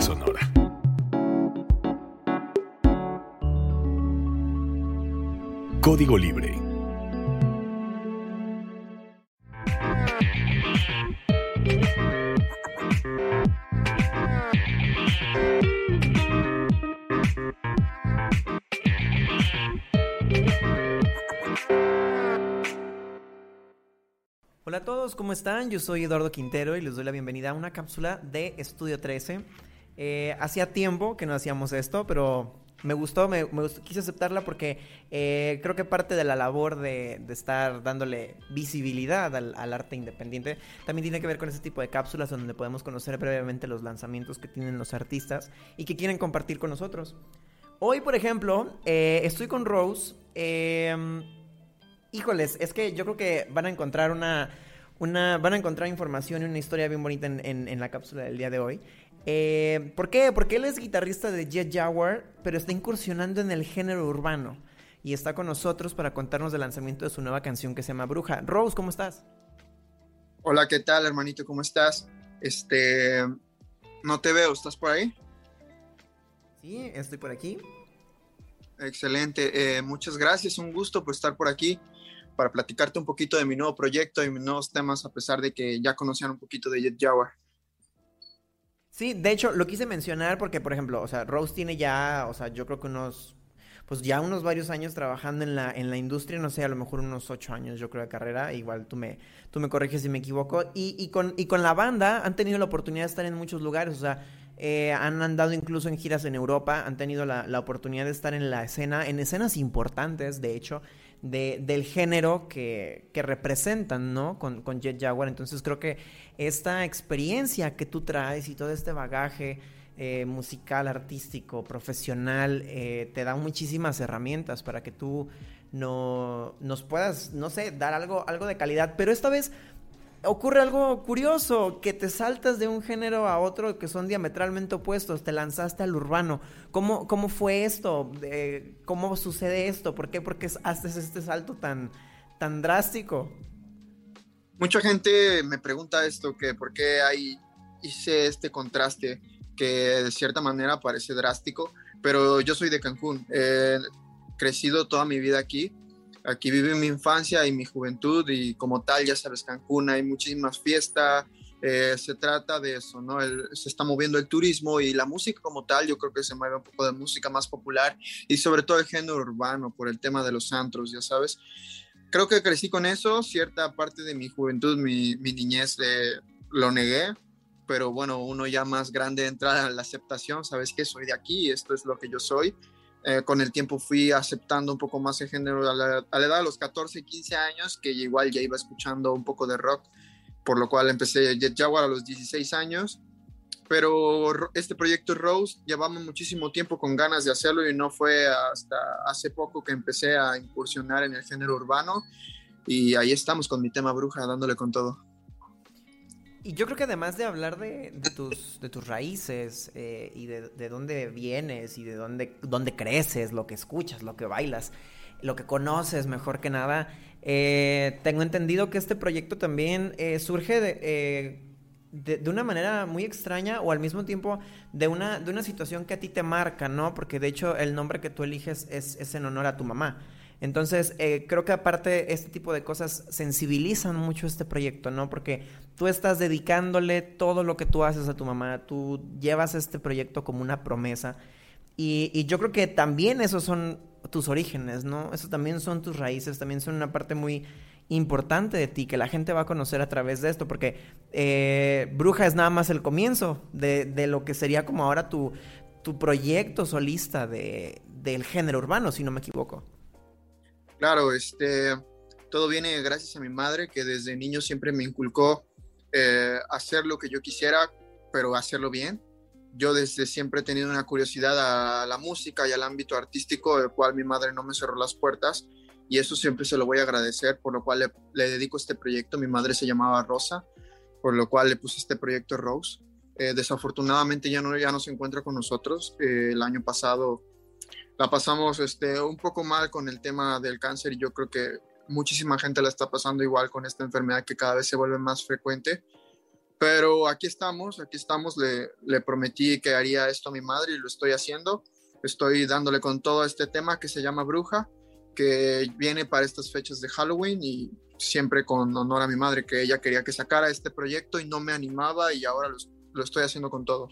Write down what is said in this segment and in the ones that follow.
sonora. Código Libre Hola a todos, ¿cómo están? Yo soy Eduardo Quintero y les doy la bienvenida a una cápsula de Estudio 13. Eh, hacía tiempo que no hacíamos esto, pero me gustó, me, quise aceptarla porque eh, creo que parte de la labor de, estar dándole visibilidad al, arte independiente también tiene que ver con ese tipo de cápsulas donde podemos conocer brevemente los lanzamientos que tienen los artistas y que quieren compartir con nosotros. Hoy, por ejemplo, eh, estoy con Rose. Híjoles, es que yo creo que van a encontrar una van a encontrar información y una historia bien bonita en, la cápsula del día de hoy. Eh, ¿Por qué? Porque él es guitarrista de Jet Jaguar, pero está incursionando en el género urbano. Y está con nosotros para contarnos del lanzamiento de su nueva canción que se llama Bruja. Rose, ¿cómo estás? Hola, ¿qué tal, hermanito? ¿Cómo estás? Este, no te veo, ¿estás por ahí? Sí, estoy por aquí. Excelente, eh, muchas gracias, un gusto por estar por aquí para platicarte un poquito de mi nuevo proyecto y mis nuevos temas, a pesar de que ya conocían un poquito de Jet Jaguar. Sí, de hecho, lo quise mencionar porque, por ejemplo, o sea, Rose tiene ya, o sea, yo creo que unos, pues ya unos varios años trabajando en la, en la industria, no sé, a lo mejor unos ocho años, yo creo, de carrera, igual tú me, tú me corriges si me equivoco, y, y, con, y con la banda han tenido la oportunidad de estar en muchos lugares, o sea, eh, han andado incluso en giras en Europa, han tenido la, la, oportunidad de estar en la escena, en escenas importantes, de hecho, de, del género que, que representan, ¿no? Con, con, Jet Jaguar. Entonces creo que esta experiencia que tú traes y todo este bagaje eh, musical, artístico, profesional, eh, te da muchísimas herramientas para que tú no, nos puedas, no sé, dar algo, algo de calidad. Pero esta vez ocurre algo curioso, que te saltas de un género a otro que son diametralmente opuestos, te lanzaste al urbano. ¿Cómo, cómo fue esto? ¿Cómo sucede esto? ¿Por qué? ¿Por qué haces este salto tan, tan drástico? Mucha gente me pregunta esto, que por qué hay, hice este contraste que de cierta manera parece drástico, pero yo soy de Cancún, he crecido toda mi vida aquí Aquí viví mi infancia y mi juventud y como tal, ya sabes, Cancún hay muchísimas fiestas, eh, se trata de eso, ¿no? se está moviendo el turismo y la música como tal, yo creo que se mueve un poco de música más popular y sobre todo el género urbano por el tema de los antros, ya sabes. Creo que crecí con eso, cierta parte de mi juventud, mi, mi niñez eh, lo negué, pero bueno, uno ya más grande entra a la aceptación, sabes que soy de aquí, esto es lo que yo soy eh, con el tiempo fui aceptando un poco más el género a la, edad de los 14, 15 años, que igual ya iba escuchando un poco de rock, por lo cual empecé Jet Jaguar a los 16 años. Pero este proyecto Rose llevamos muchísimo tiempo con ganas de hacerlo y no fue hasta hace poco que empecé a incursionar en el género urbano y ahí estamos con mi tema bruja dándole con todo. Y yo creo que además de hablar de, tus, de tus raíces eh, y de, dónde vienes y de dónde, dónde creces, lo que escuchas, lo que bailas, lo que conoces mejor que nada, eh, tengo entendido que este proyecto también eh, surge de, de, una manera muy extraña o al mismo tiempo de una, de una situación que a ti te marca, ¿no? Porque de hecho el nombre que tú eliges es, es en honor a tu mamá. Entonces, eh, creo que aparte este tipo de cosas sensibilizan mucho este proyecto, ¿no? Porque tú estás dedicándole todo lo que tú haces a tu mamá, tú llevas este proyecto como una promesa. Y, yo creo que también esos son tus orígenes, ¿no? Eso también son tus raíces, también son una parte muy importante de ti que la gente va a conocer a través de esto, porque eh, Bruja es nada más el comienzo de, lo que sería como ahora tu, tu proyecto solista de, del género urbano, si no me equivoco. Claro, este, todo viene gracias a mi madre que desde niño siempre me inculcó eh, hacer lo que yo quisiera, pero hacerlo bien. Yo desde siempre he tenido una curiosidad a la música y al ámbito artístico, el cual mi madre no me cerró las puertas y eso siempre se lo voy a agradecer, por lo cual le, dedico este proyecto. Mi madre se llamaba Rosa, por lo cual le puse este proyecto Rose. Eh, desafortunadamente ya no, ya no se encuentra con nosotros. Eh, el año pasado la pasamos este, un poco mal con el tema del cáncer y yo creo que muchísima gente la está pasando igual con esta enfermedad que cada vez se vuelve más frecuente. Pero aquí estamos, aquí estamos, le, le prometí que haría esto a mi madre y lo estoy haciendo. Estoy dándole con todo este tema que se llama Bruja, que viene para estas fechas de Halloween y siempre con honor a mi madre, que ella quería que sacara este proyecto y no me animaba y ahora lo, lo estoy haciendo con todo.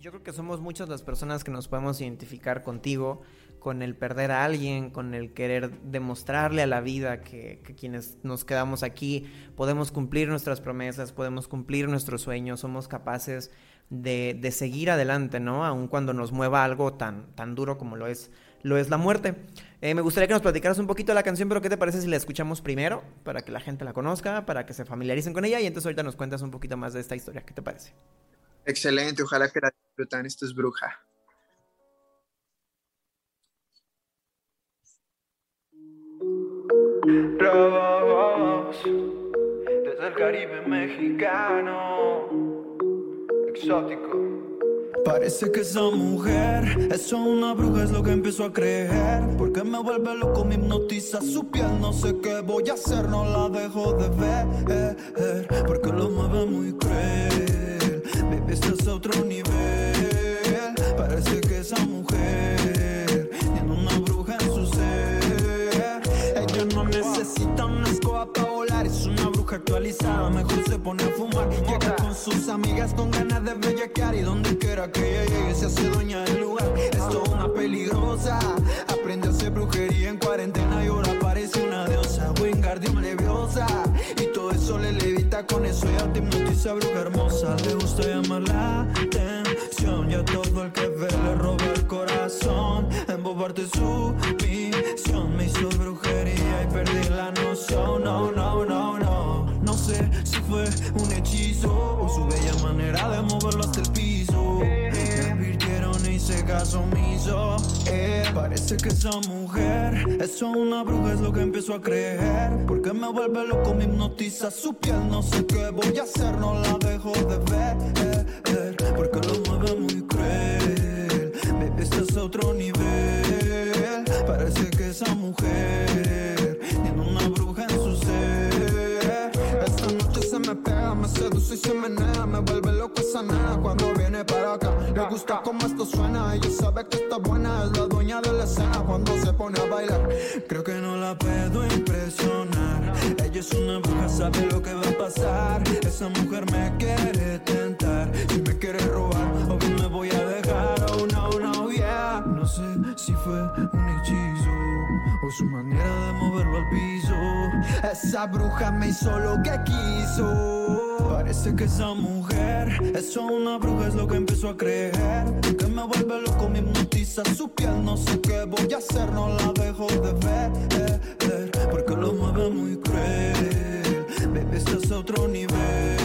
Yo creo que somos muchas las personas que nos podemos identificar contigo, con el perder a alguien, con el querer demostrarle a la vida que, quienes nos quedamos aquí podemos cumplir nuestras promesas, podemos cumplir nuestros sueños, somos capaces de, de seguir adelante, ¿no? Aun cuando nos mueva algo tan, tan duro como lo es, lo es la muerte. Eh, me gustaría que nos platicaras un poquito de la canción, pero ¿qué te parece si la escuchamos primero? Para que la gente la conozca, para que se familiaricen con ella y entonces ahorita nos cuentas un poquito más de esta historia. ¿Qué te parece? Excelente, ojalá que la disfruten. Esto es Bruja. Trabajos desde el Caribe mexicano, exótico. Parece que esa mujer, eso una bruja es lo que empiezo a creer. Porque me vuelve loco, me hipnotiza su piel. No sé qué voy a hacer, no la dejo de ver. Porque lo mueve muy cruel. Esto es otro nivel. Parece que esa mujer tiene una bruja en su ser. Ella no necesita una escoba es una bruja actualizada. Mejor se pone a fumar. Llega con sus amigas con ganas de bellaquear y donde quiera que ella llegue se hace dueña del lugar. Es una peligrosa. Aprende a hacer brujería en cuarentena y ahora parece una diosa. Wingardium leviosa. Y todo eso le levita, con eso ella te hipnotiza, bruja hermosa. Le gusta llamar la atención y a todo el que ve le roba el corazón. Embobarte su misión. Me hizo brujería y perdí la noción. No, no, no, no. Sé si fue un hechizo o su bella manera de moverlo hasta el piso. Me advirtieron y hice caso omiso. Eh, parece que esa mujer, eso una bruja es lo que empiezo a creer. Porque me vuelve loco, me hipnotiza su piel. No sé qué voy a hacer, no la dejo de ver. Porque lo mueve muy cruel. Baby, esto es a otro nivel. Parece que esa mujer se menea. Me vuelve loco esa nena cuando viene para acá. Le gusta cómo esto suena, ella sabe que está buena. Es la dueña de la escena cuando se pone a bailar. Creo que no la puedo impresionar. Ella es una bruja, sabe lo que va a pasar. Esa mujer me quiere tentar. Si me quiere robar, obvio me voy a dejar. Oh no, no, yeah. No sé si fue un hechizo su manera de moverlo al piso. Esa bruja me hizo lo que quiso. Parece que esa mujer, eso una bruja es lo que empezó a creer. Que me vuelve loco, me hipnotiza su piel. No sé qué voy a hacer, no la dejo de ver. Porque lo mueve muy cruel. Baby, esto es a otro nivel.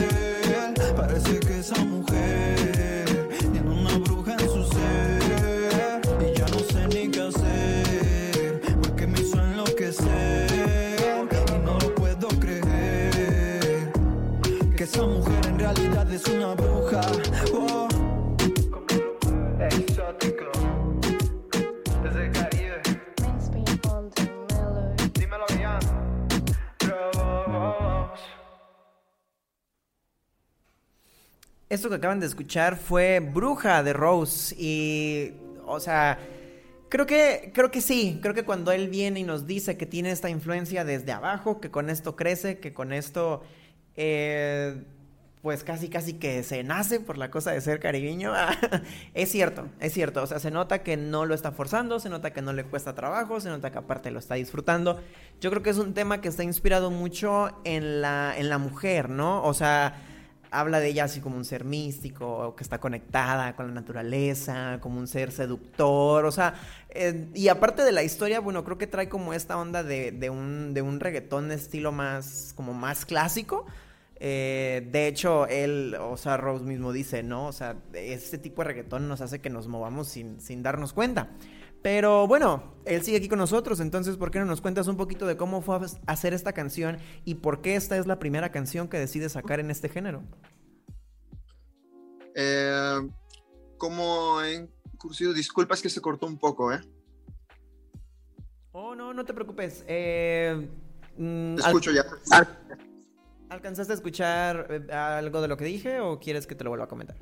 Que acaban de escuchar fue Bruja de Rose y, o sea, creo que, creo que sí, creo que cuando él viene y nos dice que tiene esta influencia desde abajo, que con esto crece, que con esto, eh, pues casi, casi que se nace por la cosa de ser caribeño, es cierto, es cierto, o sea, se nota que no lo está forzando, se nota que no le cuesta trabajo, se nota que aparte lo está disfrutando. Yo creo que es un tema que está inspirado mucho en la, en la mujer, ¿no? O sea habla de ella así como un ser místico, que está conectada con la naturaleza, como un ser seductor, o sea, eh, y aparte de la historia, bueno, creo que trae como esta onda de, de, un, de un reggaetón de estilo más, como más clásico. Eh, de hecho, él, o sea, Rose mismo dice, ¿no? O sea, este tipo de reggaetón nos hace que nos movamos sin, sin darnos cuenta. Pero bueno, él sigue aquí con nosotros, entonces, ¿por qué no nos cuentas un poquito de cómo fue a hacer esta canción y por qué esta es la primera canción que decide sacar en este género? Eh, como en cursivo, disculpas que se cortó un poco, ¿eh? Oh, no, no te preocupes. Eh, mm, Te escucho al, ya. Al, ¿Alcanzaste a escuchar eh, algo de lo que dije o quieres que te lo vuelva a comentar?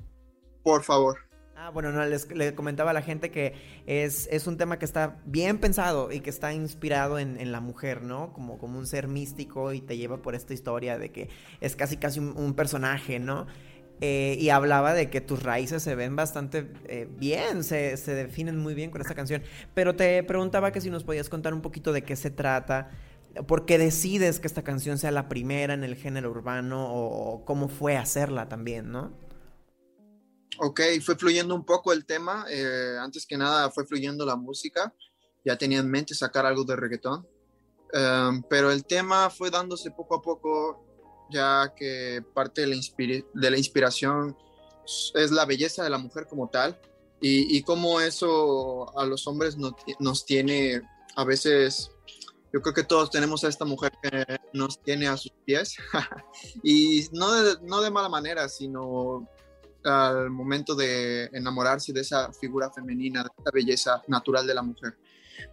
Por favor. Ah, bueno, no, les, le comentaba a la gente que es, es, un tema que está bien pensado y que está inspirado en, la mujer, ¿no? Como, como un ser místico y te lleva por esta historia de que es casi casi un, personaje, ¿no? Eh, y hablaba de que tus raíces se ven bastante eh, bien, se, se, definen muy bien con esta canción. Pero te preguntaba que si nos podías contar un poquito de qué se trata, por qué decides que esta canción sea la primera en el género urbano o cómo fue hacerla también, ¿no? Ok, fue fluyendo un poco el tema. Eh, antes que nada fue fluyendo la música. Ya tenía en mente sacar algo de reggaetón. Um, pero el tema fue dándose poco a poco, ya que parte de la, de la inspiración es la belleza de la mujer como tal. Y, cómo eso a los hombres no, nos tiene a veces yo creo que todos tenemos a esta mujer que nos tiene a sus pies y no no de mala manera, sino al momento de enamorarse de esa figura femenina, de esa belleza natural de la mujer.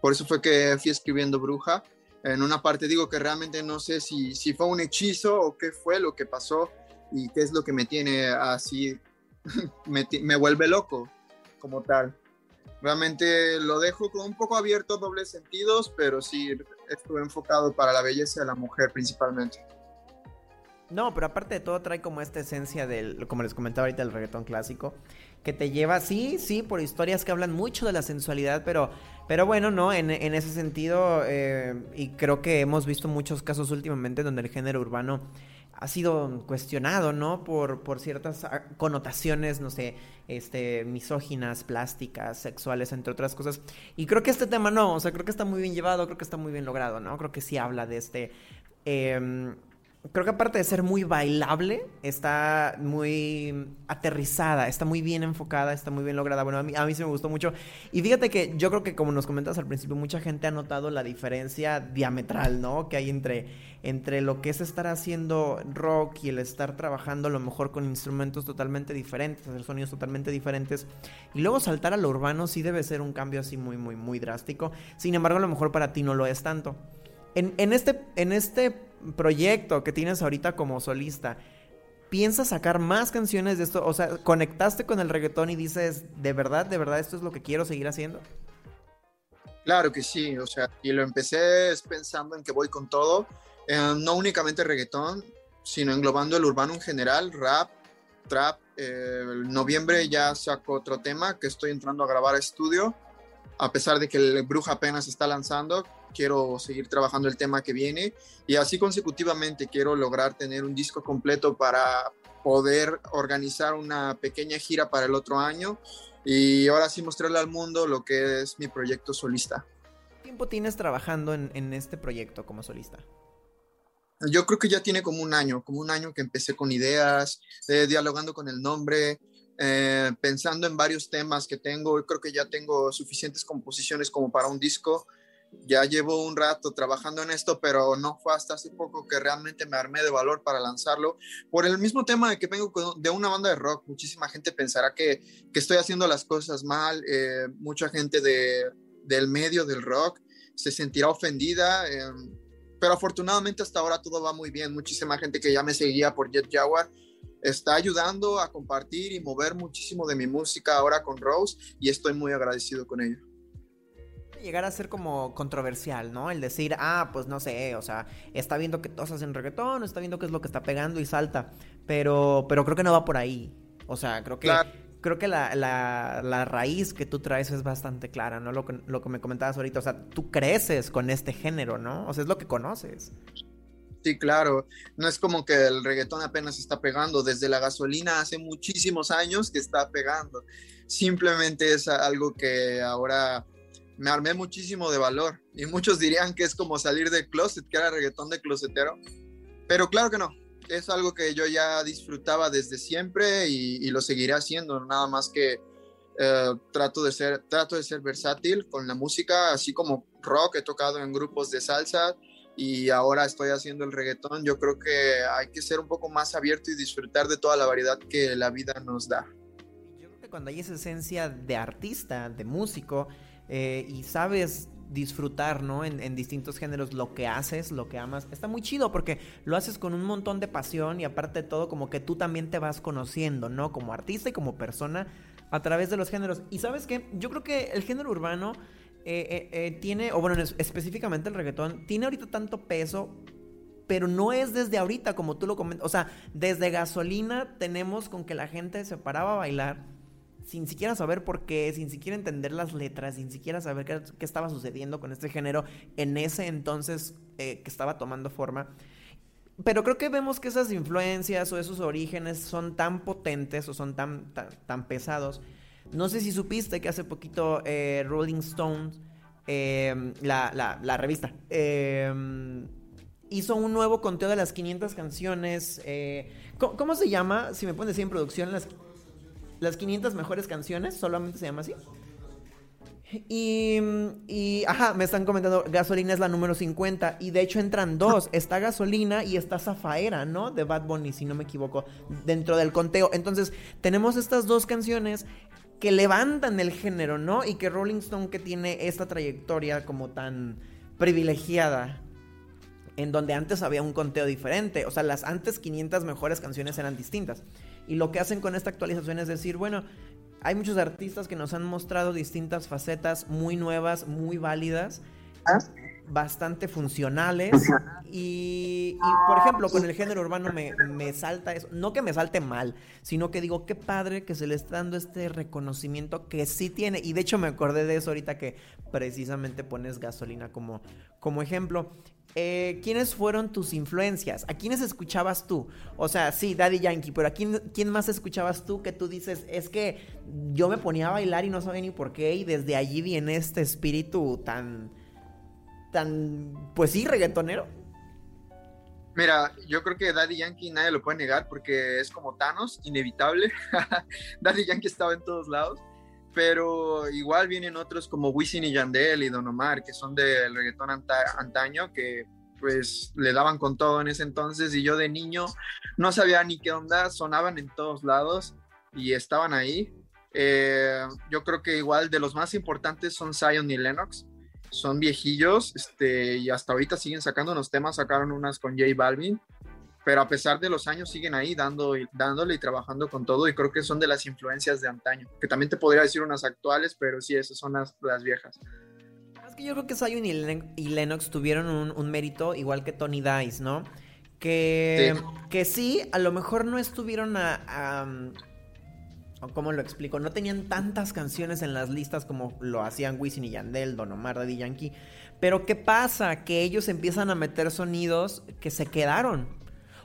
Por eso fue que fui escribiendo Bruja. En una parte digo que realmente no sé si, si fue un hechizo o qué fue lo que pasó y qué es lo que me tiene así, me, me vuelve loco como tal. Realmente lo dejo con un poco abierto, dobles sentidos, pero sí estuve enfocado para la belleza de la mujer principalmente. No, pero aparte de todo trae como esta esencia del, como les comentaba ahorita, el reggaetón clásico, que te lleva, sí, sí, por historias que hablan mucho de la sensualidad, pero, pero bueno, no, en, ese sentido, eh, y creo que hemos visto muchos casos últimamente donde el género urbano ha sido cuestionado, ¿no? Por, por ciertas connotaciones, no sé, este, misóginas, plásticas, sexuales, entre otras cosas. Y creo que este tema no, o sea, creo que está muy bien llevado, creo que está muy bien logrado, ¿no? Creo que sí habla de este... Eh, creo que aparte de ser muy bailable, está muy aterrizada, está muy bien enfocada, está muy bien lograda. Bueno, a mí, a mí sí me gustó mucho. Y fíjate que yo creo que como nos comentas al principio, mucha gente ha notado la diferencia diametral, ¿no? Que hay entre, entre lo que es estar haciendo rock y el estar trabajando a lo mejor con instrumentos totalmente diferentes, hacer sonidos totalmente diferentes. Y luego saltar a lo urbano sí debe ser un cambio así muy, muy, muy drástico. Sin embargo, a lo mejor para ti no lo es tanto. En, en, este, en este proyecto que tienes ahorita como solista, ¿piensas sacar más canciones de esto? O sea, ¿conectaste con el reggaetón y dices, de verdad, de verdad, esto es lo que quiero seguir haciendo? Claro que sí, o sea, y lo empecé pensando en que voy con todo, eh, no únicamente reggaetón, sino englobando el urbano en general, rap, trap. Eh, en noviembre ya saco otro tema que estoy entrando a grabar a estudio, a pesar de que el Bruja apenas está lanzando, quiero seguir trabajando el tema que viene y así consecutivamente quiero lograr tener un disco completo para poder organizar una pequeña gira para el otro año y ahora sí mostrarle al mundo lo que es mi proyecto solista. ¿Cuánto tiempo tienes trabajando en, en este proyecto como solista? Yo creo que ya tiene como un año, como un año que empecé con ideas, eh, dialogando con el nombre, eh, pensando en varios temas que tengo. Creo que ya tengo suficientes composiciones como para un disco ya llevo un rato trabajando en esto, pero no fue hasta hace poco que realmente me armé de valor para lanzarlo. Por el mismo tema de que vengo de una banda de rock, muchísima gente pensará que, que estoy haciendo las cosas mal, eh, mucha gente de, del medio del rock se sentirá ofendida, eh, pero afortunadamente hasta ahora todo va muy bien. Muchísima gente que ya me seguía por Jet Jaguar está ayudando a compartir y mover muchísimo de mi música ahora con Rose y estoy muy agradecido con ello llegar a ser como controversial, ¿no? El decir, ah, pues no sé, o sea, está viendo que todos hacen reggaetón, está viendo qué es lo que está pegando y salta, pero, pero creo que no va por ahí. O sea, creo que, creo que la, la, la, raíz que tú traes es bastante clara, ¿no? Lo que, lo que me comentabas ahorita, o sea, tú creces con este género, ¿no? O sea, es lo que conoces. Sí, claro. No es como que el reggaetón apenas está pegando. Desde la gasolina hace muchísimos años que está pegando. Simplemente es algo que ahora me armé muchísimo de valor. Y muchos dirían que es como salir del closet, que era reggaetón de closetero. Pero claro que no. Es algo que yo ya disfrutaba desde siempre y, lo seguiré haciendo. Nada más que eh, trato, de ser, trato de ser versátil con la música, así como rock, he tocado en grupos de salsa y ahora estoy haciendo el reggaetón. Yo creo que hay que ser un poco más abierto y disfrutar de toda la variedad que la vida nos da. Yo creo que cuando hay esa esencia de artista, de músico, eh, y sabes disfrutar, ¿no? En, distintos géneros lo que haces, lo que amas. Está muy chido porque lo haces con un montón de pasión y aparte de todo como que tú también te vas conociendo, ¿no? Como artista y como persona a través de los géneros. Y sabes qué, yo creo que el género urbano eh, eh, eh, tiene, o bueno, específicamente el reggaetón, tiene ahorita tanto peso pero no es desde ahorita, como tú lo comentas. O sea, desde gasolina tenemos con que la gente se paraba a bailar sin siquiera saber por qué, sin siquiera entender las letras, sin siquiera saber qué, estaba sucediendo con este género en ese entonces que estaba tomando forma. Pero creo que vemos que esas influencias o esos orígenes son tan potentes o son tan, tan, pesados. No sé si supiste que hace poquito Rolling Stones, la, la, revista, eh, hizo un nuevo conteo de las 500 canciones. Eh, ¿cómo, se llama? Si me pueden decir en producción, las, las 500 mejores canciones, solamente se llama así. Y, y, ajá, me están comentando, Gasolina es la número 50 y de hecho entran dos, está Gasolina y está Zafaera, ¿no? De Bad Bunny, si no me equivoco, dentro del conteo. Entonces, tenemos estas dos canciones que levantan el género, ¿no? Y que Rolling Stone, que tiene esta trayectoria como tan privilegiada, en donde antes había un conteo diferente. O sea, las antes 500 mejores canciones eran distintas. Y lo que hacen con esta actualización es decir, bueno, hay muchos artistas que nos han mostrado distintas facetas muy nuevas, muy válidas. ¿Ah? Bastante funcionales. Y, por ejemplo, con el género urbano me, me, salta eso. No que me salte mal, sino que digo, qué padre que se le está dando este reconocimiento que sí tiene. Y de hecho me acordé de eso ahorita que precisamente pones gasolina como, como ejemplo. Eh, ¿Quiénes fueron tus influencias? ¿A quiénes escuchabas tú? O sea, sí, Daddy Yankee, pero ¿a quién, quién, más escuchabas tú que tú dices, es que yo me ponía a bailar y no sabía ni por qué y desde allí viene este espíritu tan, tan, pues sí, reggaetonero? Mira, yo creo que Daddy Yankee nadie lo puede negar porque es como Thanos, inevitable. Daddy Yankee estaba en todos lados pero igual vienen otros como Wisin y Yandel y Don Omar, que son del reggaetón antaño, que pues le daban con todo en ese entonces y yo de niño no sabía ni qué onda, sonaban en todos lados y estaban ahí. Eh, yo creo que igual de los más importantes son Zion y Lennox, son viejillos este, y hasta ahorita siguen sacando unos temas, sacaron unas con J Balvin pero a pesar de los años siguen ahí dando, dándole y trabajando con todo y creo que son de las influencias de antaño, que también te podría decir unas actuales, pero sí, esas son las, viejas. Es que yo creo que Zion y, Lennox tuvieron un, mérito igual que Tony Dice, ¿no? Que sí. que sí, a lo mejor no estuvieron a, ¿Cómo lo explico? No tenían tantas canciones en las listas como lo hacían Wisin y Yandel, Don Omar, Daddy Yankee. Pero ¿qué pasa? Que ellos empiezan a meter sonidos que se quedaron.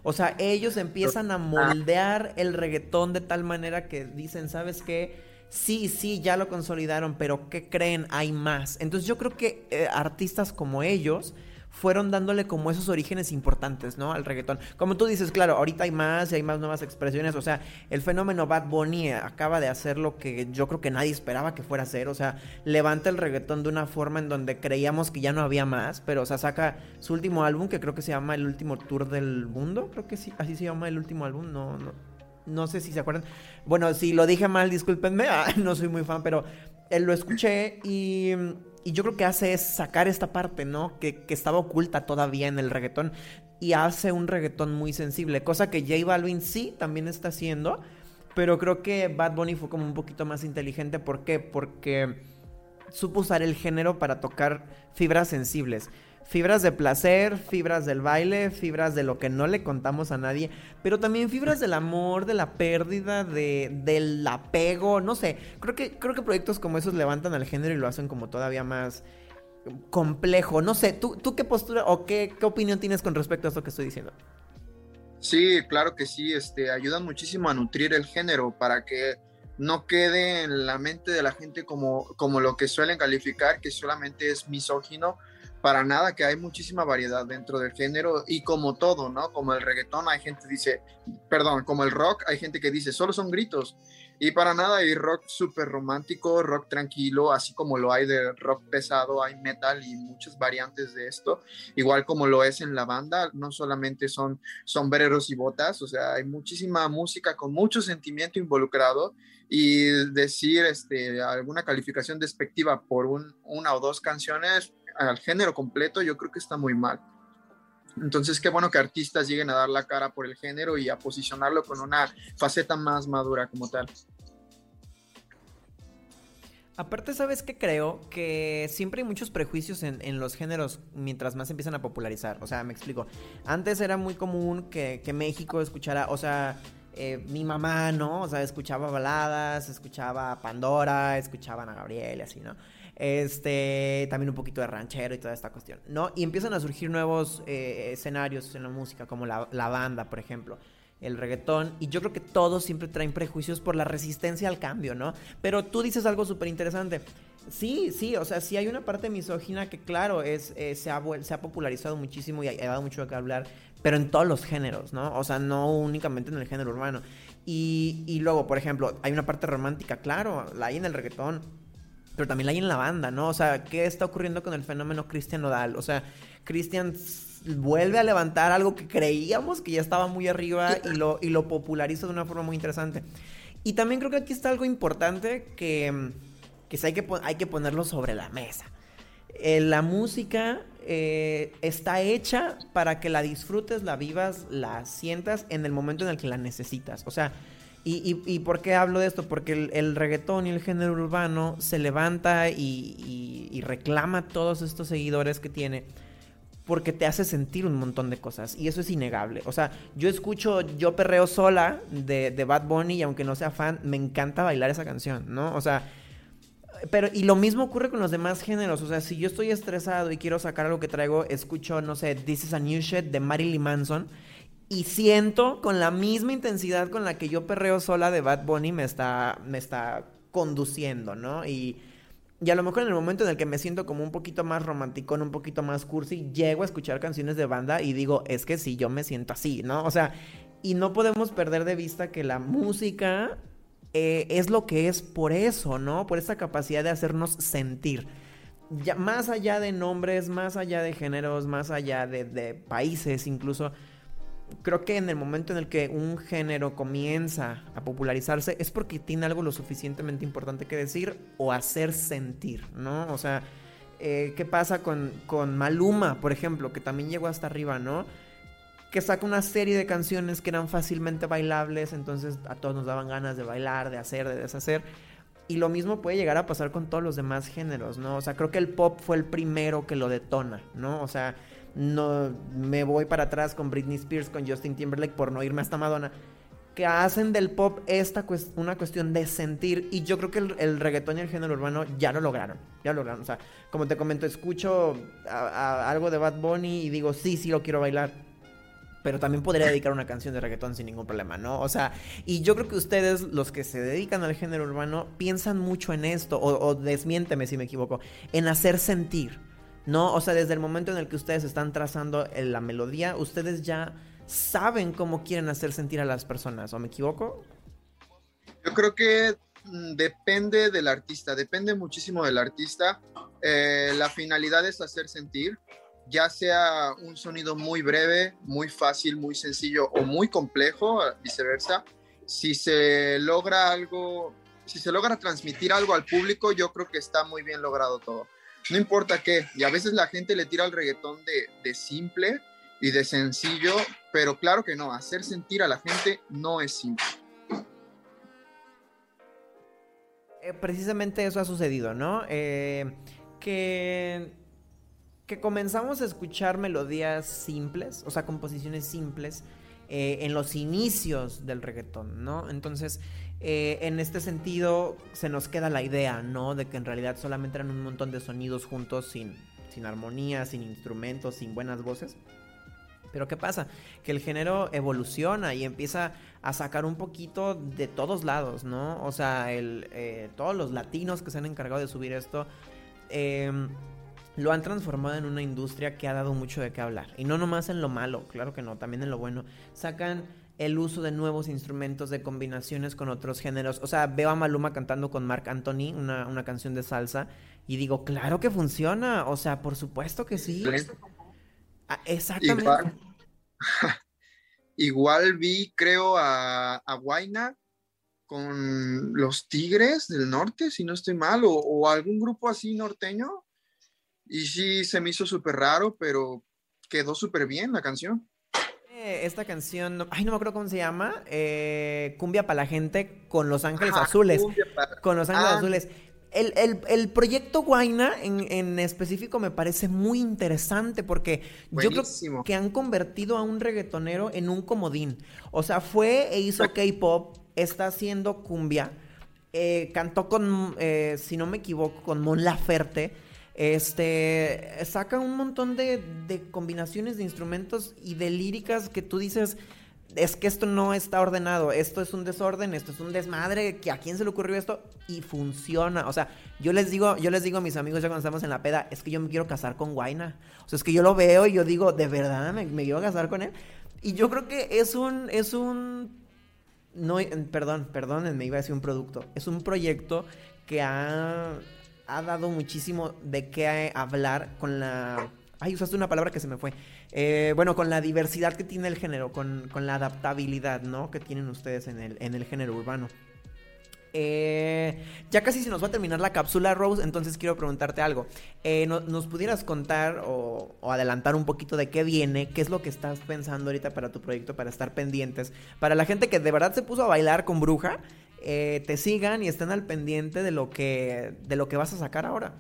O sea, ellos empiezan a moldear el reggaetón de tal manera que dicen, ¿sabes qué? Sí, sí, ya lo consolidaron, pero ¿qué creen? Hay más. Entonces yo creo que eh, artistas como ellos fueron dándole como esos orígenes importantes, ¿no? Al reggaetón. Como tú dices, claro, ahorita hay más y hay más nuevas expresiones. O sea, el fenómeno Bad Bunny acaba de hacer lo que yo creo que nadie esperaba que fuera a hacer. O sea, levanta el reggaetón de una forma en donde creíamos que ya no había más. Pero, o sea, saca su último álbum que creo que se llama El último tour del mundo. Creo que sí, así se llama el último álbum. No, no. No sé si se acuerdan. Bueno, si lo dije mal, discúlpenme. no soy muy fan, pero él lo escuché y y yo creo que hace es sacar esta parte, ¿no? Que, estaba oculta todavía en el reggaetón y hace un reggaetón muy sensible, cosa que J Balvin sí también está haciendo, pero creo que Bad Bunny fue como un poquito más inteligente. ¿Por qué? Porque supo usar el género para tocar fibras sensibles. Fibras de placer, fibras del baile, fibras de lo que no le contamos a nadie, pero también fibras del amor, de la pérdida, de, del apego, no sé. Creo que, creo que proyectos como esos levantan al género y lo hacen como todavía más complejo. No sé, ¿tú, tú qué postura o qué, qué opinión tienes con respecto a esto que estoy diciendo? Sí, claro que sí, este, ayudan muchísimo a nutrir el género para que no quede en la mente de la gente como, como lo que suelen calificar, que solamente es misógino para nada, que hay muchísima variedad dentro del género y como todo, ¿no? Como el reggaetón, hay gente que dice, perdón, como el rock, hay gente que dice, solo son gritos. Y para nada hay rock súper romántico, rock tranquilo, así como lo hay de rock pesado, hay metal y muchas variantes de esto, igual como lo es en la banda, no solamente son sombreros y botas, o sea, hay muchísima música con mucho sentimiento involucrado y decir este, alguna calificación despectiva por un, una o dos canciones al género completo, yo creo que está muy mal. Entonces, qué bueno que artistas lleguen a dar la cara por el género y a posicionarlo con una faceta más madura como tal. Aparte, ¿sabes qué creo? Que siempre hay muchos prejuicios en, en, los géneros mientras más empiezan a popularizar. O sea, me explico. Antes era muy común que, que México escuchara, o sea, eh, mi mamá, ¿no? O sea, escuchaba baladas, escuchaba Pandora, escuchaban a Gabriel y así, ¿no? Este, también un poquito de ranchero y toda esta cuestión, ¿no? Y empiezan a surgir nuevos eh, escenarios en la música, como la, banda, por ejemplo el reggaetón, y yo creo que todos siempre traen prejuicios por la resistencia al cambio, ¿no? Pero tú dices algo súper interesante. Sí, sí, o sea, sí hay una parte misógina que, claro, es, eh, se, ha, se, ha, popularizado muchísimo y ha, dado mucho qué hablar, pero en todos los géneros, ¿no? O sea, no únicamente en el género urbano. Y, y luego, por ejemplo, hay una parte romántica, claro, la hay en el reggaetón, pero también la hay en la banda, ¿no? O sea, ¿qué está ocurriendo con el fenómeno Cristian Nodal? O sea, Cristian vuelve a levantar algo que creíamos que ya estaba muy arriba y lo, y lo populariza de una forma muy interesante. Y también creo que aquí está algo importante que, que hay, que hay que ponerlo sobre la mesa. Eh, la música eh, está hecha para que la disfrutes, la vivas, la sientas en el momento en el que la necesitas. O sea, ¿y, y, y por qué hablo de esto? Porque el, reggaetón y el género urbano se levanta y, y reclama todos estos seguidores que tiene porque te hace sentir un montón de cosas y eso es innegable. O sea, yo escucho Yo Perreo Sola de, de, Bad Bunny y aunque no sea fan, me encanta bailar esa canción, ¿no? O sea, pero y lo mismo ocurre con los demás géneros. O sea, si yo estoy estresado y quiero sacar algo que traigo, escucho, no sé, This is a New Shit de Marilyn Manson y siento con la misma intensidad con la que Yo Perreo Sola de Bad Bunny me está, me está conduciendo, ¿no? Y y a lo mejor en el momento en el que me siento como un poquito más romántico, un poquito más cursi, llego a escuchar canciones de banda y digo, es que sí, yo me siento así, ¿no? O sea, y no podemos perder de vista que la música eh, es lo que es por eso, ¿no? Por esa capacidad de hacernos sentir. Ya, más allá de nombres, más allá de géneros, más allá de, de países incluso creo que en el momento en el que un género comienza a popularizarse es porque tiene algo lo suficientemente importante que decir o hacer sentir, ¿no? O sea, eh, ¿qué pasa con, con Maluma, por ejemplo, que también llegó hasta arriba, ¿no? Que saca una serie de canciones que eran fácilmente bailables, entonces a todos nos daban ganas de bailar, de hacer, de deshacer. Y lo mismo puede llegar a pasar con todos los demás géneros, ¿no? O sea, creo que el pop fue el primero que lo detona, ¿no? O sea, no me voy para atrás con Britney Spears, con Justin Timberlake por no irme hasta Madonna, que hacen del pop esta una cuestión de sentir y yo creo que el, el, reggaetón y el género urbano ya lo lograron, ya lo lograron, o sea, como te comento, escucho algo de Bad Bunny y digo, sí, sí lo quiero bailar, pero también podría dedicar una canción de reggaetón sin ningún problema, ¿no? O sea, y yo creo que ustedes, los que se dedican al género urbano, piensan mucho en esto, o, o desmiénteme si me equivoco, en hacer sentir. ¿No? O sea, desde el momento en el que ustedes están trazando la melodía, ustedes ya saben cómo quieren hacer sentir a las personas, ¿o me equivoco? Yo creo que mm, depende del artista, depende muchísimo del artista. Eh, la finalidad es hacer sentir, ya sea un sonido muy breve, muy fácil, muy sencillo o muy complejo, viceversa. Si se logra algo, si se logra transmitir algo al público, yo creo que está muy bien logrado todo no importa qué. Y a veces la gente le tira al reggaetón de, de, simple y de sencillo, pero claro que no, hacer sentir a la gente no es simple. Eh, precisamente eso ha sucedido, ¿no? Eh, que, que comenzamos a escuchar melodías simples, o sea, composiciones simples, eh, en los inicios del reggaetón, ¿no? Entonces, eh, en este sentido, se nos queda la idea, ¿no? De que en realidad solamente eran un montón de sonidos juntos sin, sin armonía, sin instrumentos, sin buenas voces. Pero ¿qué pasa? Que el género evoluciona y empieza a sacar un poquito de todos lados, ¿no? O sea, el, eh, todos los latinos que se han encargado de subir esto, eh, lo han transformado en una industria que ha dado mucho de qué hablar. Y no nomás en lo malo, claro que no, también en lo bueno. Sacan el uso de nuevos instrumentos, de combinaciones con otros géneros. O sea, veo a Maluma cantando con Marc Anthony una, una canción de salsa y digo, claro que funciona. O sea, por supuesto que sí. Ah, exactamente. Igual, igual vi, creo, a, a con los Tigres del Norte, si no estoy mal, o, o algún grupo así norteño. Y sí, se me hizo súper raro, pero quedó súper bien la canción. Esta canción, ay, no me acuerdo cómo se llama, eh, Cumbia para la gente con Los Ángeles Ajá, Azules. Con Los Ángeles Ah. Azules. El, el- el proyecto Guaina en, en específico me parece muy interesante porque yo creo que han convertido a un reggaetonero en un comodín. O sea, fue e hizo K-pop, está haciendo cumbia, eh, cantó con, eh, si no me equivoco, con Mon Laferte. Este saca un montón de, de combinaciones de instrumentos y de líricas que tú dices. Es que esto no está ordenado, esto es un desorden, esto es un desmadre, que a quién se le ocurrió esto y funciona. O sea, yo les digo, yo les digo a mis amigos ya cuando estamos en la peda, es que yo me quiero casar con Guaina. O sea, es que yo lo veo y yo digo, de verdad me, me quiero casar con él. Y yo creo que es un, es un no, eh, perdón, perdónenme, iba a decir un producto. Es un proyecto que ha, ha dado muchísimo de qué hablar con la... Ay, usaste una palabra que se me fue. Eh, bueno, con la diversidad que tiene el género, con, con la adaptabilidad, ¿no? Que tienen ustedes en el, en el género urbano. Eh, ya casi se nos va a terminar la cápsula, Rose, entonces quiero preguntarte algo. Eh, no- ¿Nos pudieras contar o, o adelantar un poquito de qué viene? ¿Qué es lo que estás pensando ahorita para tu proyecto, para estar pendientes? Para la gente que de verdad se puso a bailar con Bruja, eh, te sigan y estén al pendiente de lo que, de lo que vas a sacar ahora.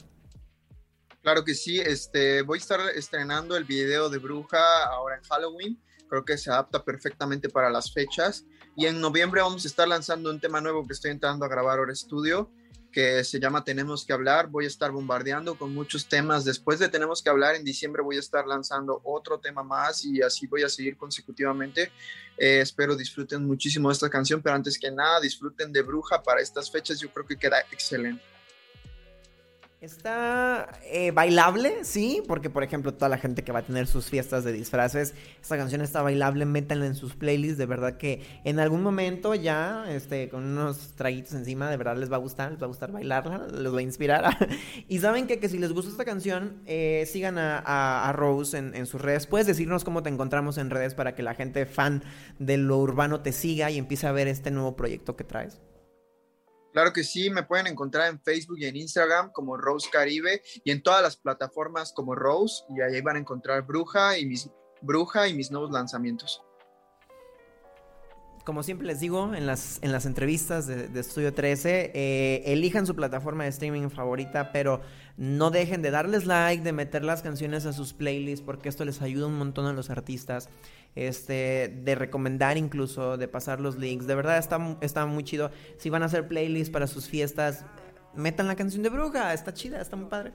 Claro que sí, este, voy a estar estrenando el video de Bruja ahora en Halloween. Creo que se adapta perfectamente para las fechas. Y en noviembre vamos a estar lanzando un tema nuevo que estoy entrando a grabar ahora estudio, que se llama Tenemos que hablar. Voy a estar bombardeando con muchos temas. Después de Tenemos que hablar, en diciembre voy a estar lanzando otro tema más y así voy a seguir consecutivamente. Eh, espero disfruten muchísimo esta canción, pero antes que nada, disfruten de Bruja para estas fechas. Yo creo que queda excelente. Está eh, bailable, sí, porque por ejemplo toda la gente que va a tener sus fiestas de disfraces, esta canción está bailable, métanla en sus playlists, de verdad que en algún momento ya, este, con unos traguitos encima, de verdad les va a gustar, les va a gustar bailarla, les va a inspirar. y saben que, que si les gusta esta canción, eh, sigan a, Rose en sus redes, puedes decirnos cómo te encontramos en redes para que la gente fan de lo urbano te siga y empiece a ver este nuevo proyecto que traes. Claro que sí, me pueden encontrar en Facebook y en Instagram como Rose Caribe y en todas las plataformas como Rose y ahí van a encontrar Bruja y mis Bruja y mis nuevos lanzamientos. Como siempre les digo en las, en las entrevistas de, Estudio 13, eh, elijan su plataforma de streaming favorita, pero no dejen de darles like, de meter las canciones a sus playlists, porque esto les ayuda un montón a los artistas. Este, de recomendar incluso, de pasar los links. De verdad está, está muy chido. Si van a hacer playlists para sus fiestas, metan la canción de Bruja, está chida, está muy padre.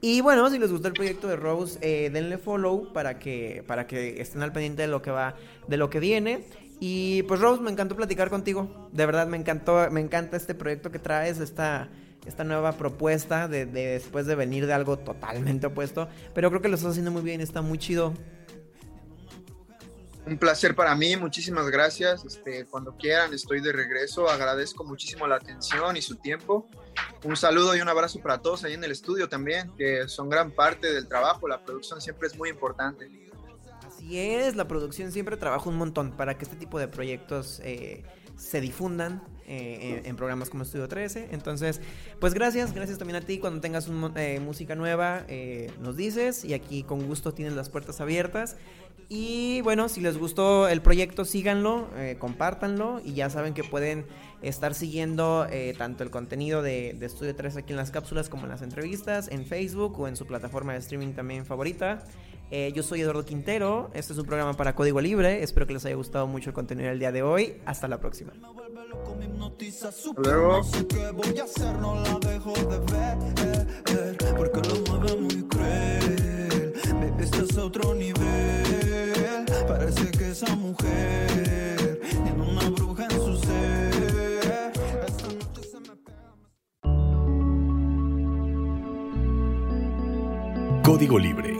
Y bueno, si les gustó el proyecto de Rose, eh, denle follow para que, para que estén al pendiente de lo que va, de lo que viene. Y pues Rose, me encantó platicar contigo. De verdad, me encantó, me encanta este proyecto que traes, esta, esta nueva propuesta de, de después de venir de algo totalmente opuesto. Pero creo que lo estás haciendo muy bien, está muy chido. Un placer para mí, muchísimas gracias. Este, cuando quieran, estoy de regreso. Agradezco muchísimo la atención y su tiempo. Un saludo y un abrazo para todos ahí en el estudio también, que son gran parte del trabajo. La producción siempre es muy importante. Así es, la producción siempre trabaja un montón para que este tipo de proyectos eh, se difundan eh, en, programas como Estudio 13. Entonces, pues gracias, gracias también a ti. Cuando tengas un eh, música nueva, eh, nos dices y aquí con gusto tienes las puertas abiertas. Y bueno, si les gustó el proyecto, síganlo, eh, compártanlo y ya saben que pueden estar siguiendo tanto el contenido de, de Estudio 3 aquí en las cápsulas como en las entrevistas, en Facebook o en su plataforma de streaming también favorita. Eh, yo soy Eduardo Quintero, este es un programa para Código Libre, espero que les haya gustado mucho el contenido del día de hoy, hasta la próxima. Luego. No sé qué voy a hacer, no la dejo de ver. porque lo mueve muy cruel. Baby, este es otro nivel. Parece que esa mujer tiene una bruja en su ser. Esta noche se me pega. Código Libre.